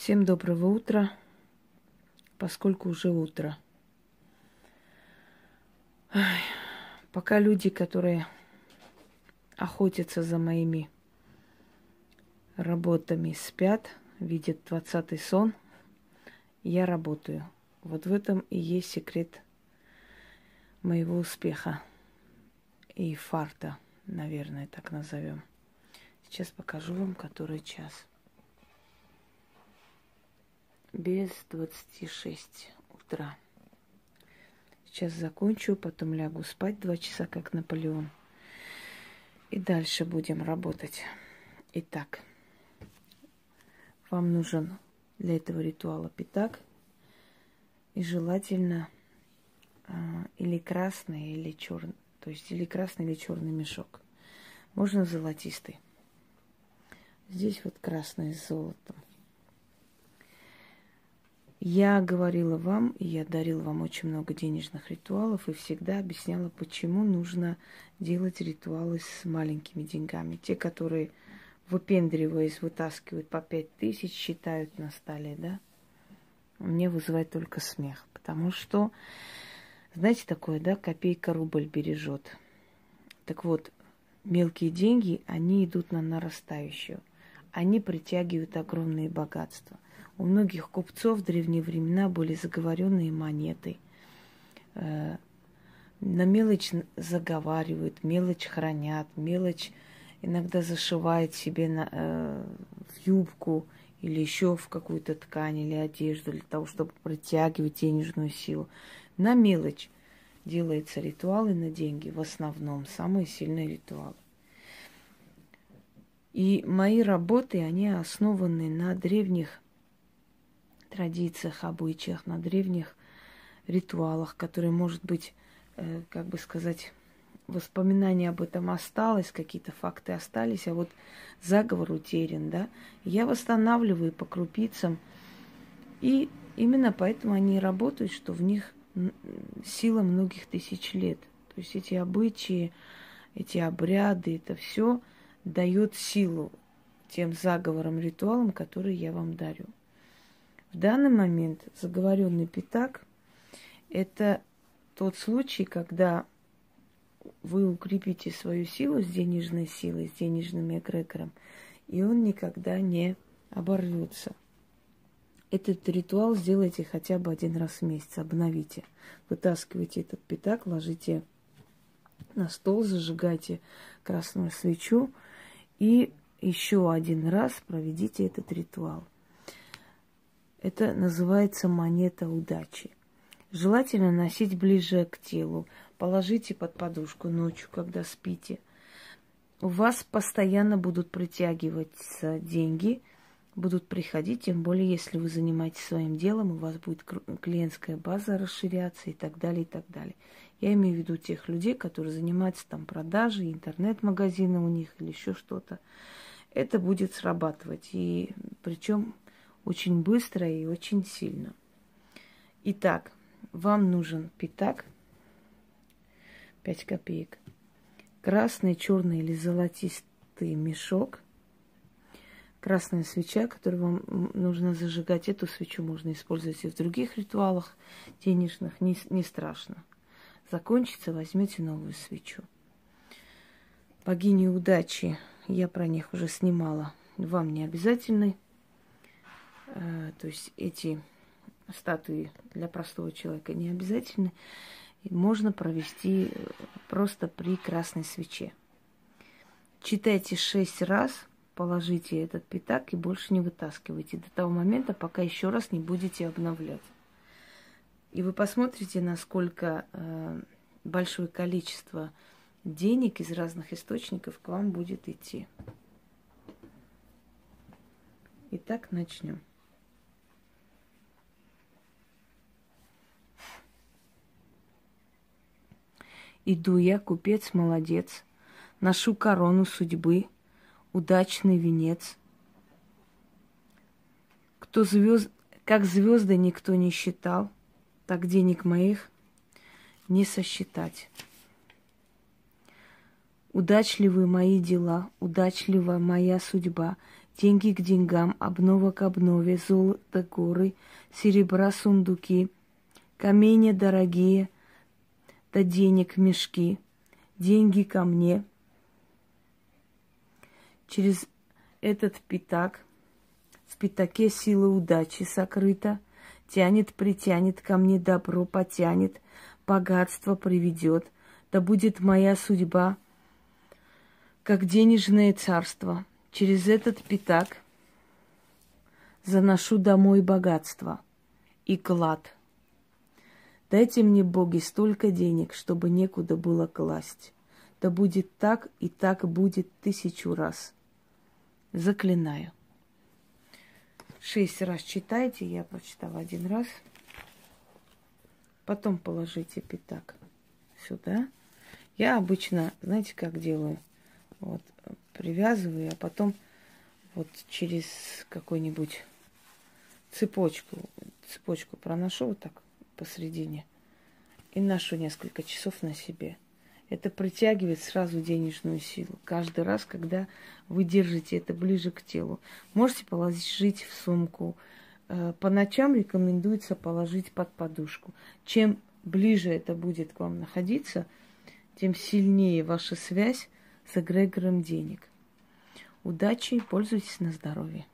Всем доброго утра, поскольку уже утро. Пока люди, которые охотятся за моими работами, спят, видят двадцатый сон, я работаю. Вот в этом и есть секрет моего успеха и фарта, наверное, так назовем. Сейчас покажу вам, который час. Без двадцати шесть утра. Сейчас закончу, потом лягу спать два часа, как Наполеон. И дальше будем работать. Итак, вам нужен для этого ритуала пятак. И желательно э, или красный, или черный. То есть или красный, или черный мешок. Можно золотистый. Здесь вот красный с золотом. Я говорила вам, и я дарила вам очень много денежных ритуалов, и всегда объясняла, почему нужно делать ритуалы с маленькими деньгами. Те, которые выпендриваясь, вытаскивают по пять тысяч, считают на столе, да, мне вызывает только смех. Потому что, знаете, такое, да, копейка рубль бережет. Так вот, мелкие деньги, они идут на нарастающую. Они притягивают огромные богатства – у многих купцов в древние времена были заговоренные монеты. Э, на мелочь заговаривают, мелочь хранят, мелочь иногда зашивает себе на, э, в юбку или еще в какую-то ткань или одежду для того, чтобы притягивать денежную силу. На мелочь делаются ритуалы на деньги, в основном самые сильные ритуалы. И мои работы, они основаны на древних традициях, обычаях, на древних ритуалах, которые, может быть, э, как бы сказать, воспоминания об этом осталось, какие-то факты остались, а вот заговор утерян, да. Я восстанавливаю по крупицам, и именно поэтому они работают, что в них сила многих тысяч лет. То есть эти обычаи, эти обряды, это все дает силу тем заговорам, ритуалам, которые я вам дарю. В данный момент заговоренный пятак – это тот случай, когда вы укрепите свою силу с денежной силой, с денежным эгрегором, и он никогда не оборвется. Этот ритуал сделайте хотя бы один раз в месяц, обновите. Вытаскивайте этот пятак, ложите на стол, зажигайте красную свечу и еще один раз проведите этот ритуал. Это называется монета удачи. Желательно носить ближе к телу. Положите под подушку ночью, когда спите. У вас постоянно будут притягиваться деньги, будут приходить, тем более, если вы занимаетесь своим делом, у вас будет клиентская база расширяться и так далее, и так далее. Я имею в виду тех людей, которые занимаются там продажей, интернет-магазины у них или еще что-то. Это будет срабатывать. И причем очень быстро и очень сильно. Итак, вам нужен пятак 5 копеек, красный, черный или золотистый мешок, красная свеча, которую вам нужно зажигать. Эту свечу можно использовать и в других ритуалах денежных, не, не страшно. Закончится, возьмете новую свечу. Богини удачи, я про них уже снимала, вам не обязательны. Э, то есть эти статуи для простого человека не обязательны. Можно провести э, просто при красной свече. Читайте шесть раз, положите этот пятак и больше не вытаскивайте до того момента, пока еще раз не будете обновлять. И вы посмотрите, насколько э, большое количество денег из разных источников к вам будет идти. Итак, начнем. Иду я, купец молодец, Ношу корону судьбы, Удачный венец. Кто звезд, как звезды никто не считал, Так денег моих не сосчитать. Удачливы мои дела, удачлива моя судьба, деньги к деньгам, обнова к обнове, золото горы, серебра сундуки, камни дорогие, да денег мешки, деньги ко мне. Через этот пятак, в пятаке сила удачи сокрыта, тянет, притянет ко мне добро, потянет, богатство приведет, да будет моя судьба, как денежное царство. Через этот пятак заношу домой богатство и клад. Дайте мне, боги, столько денег, чтобы некуда было класть. Да будет так и так будет тысячу раз. Заклинаю. Шесть раз читайте, я прочитала один раз. Потом положите пятак сюда. Я обычно, знаете, как делаю? Вот, привязываю, а потом вот через какую-нибудь цепочку, цепочку проношу вот так посередине и ношу несколько часов на себе. Это притягивает сразу денежную силу. Каждый раз, когда вы держите это ближе к телу. Можете положить в сумку. Э, по ночам рекомендуется положить под подушку. Чем ближе это будет к вам находиться, тем сильнее ваша связь с эгрегором денег. Удачи, пользуйтесь на здоровье.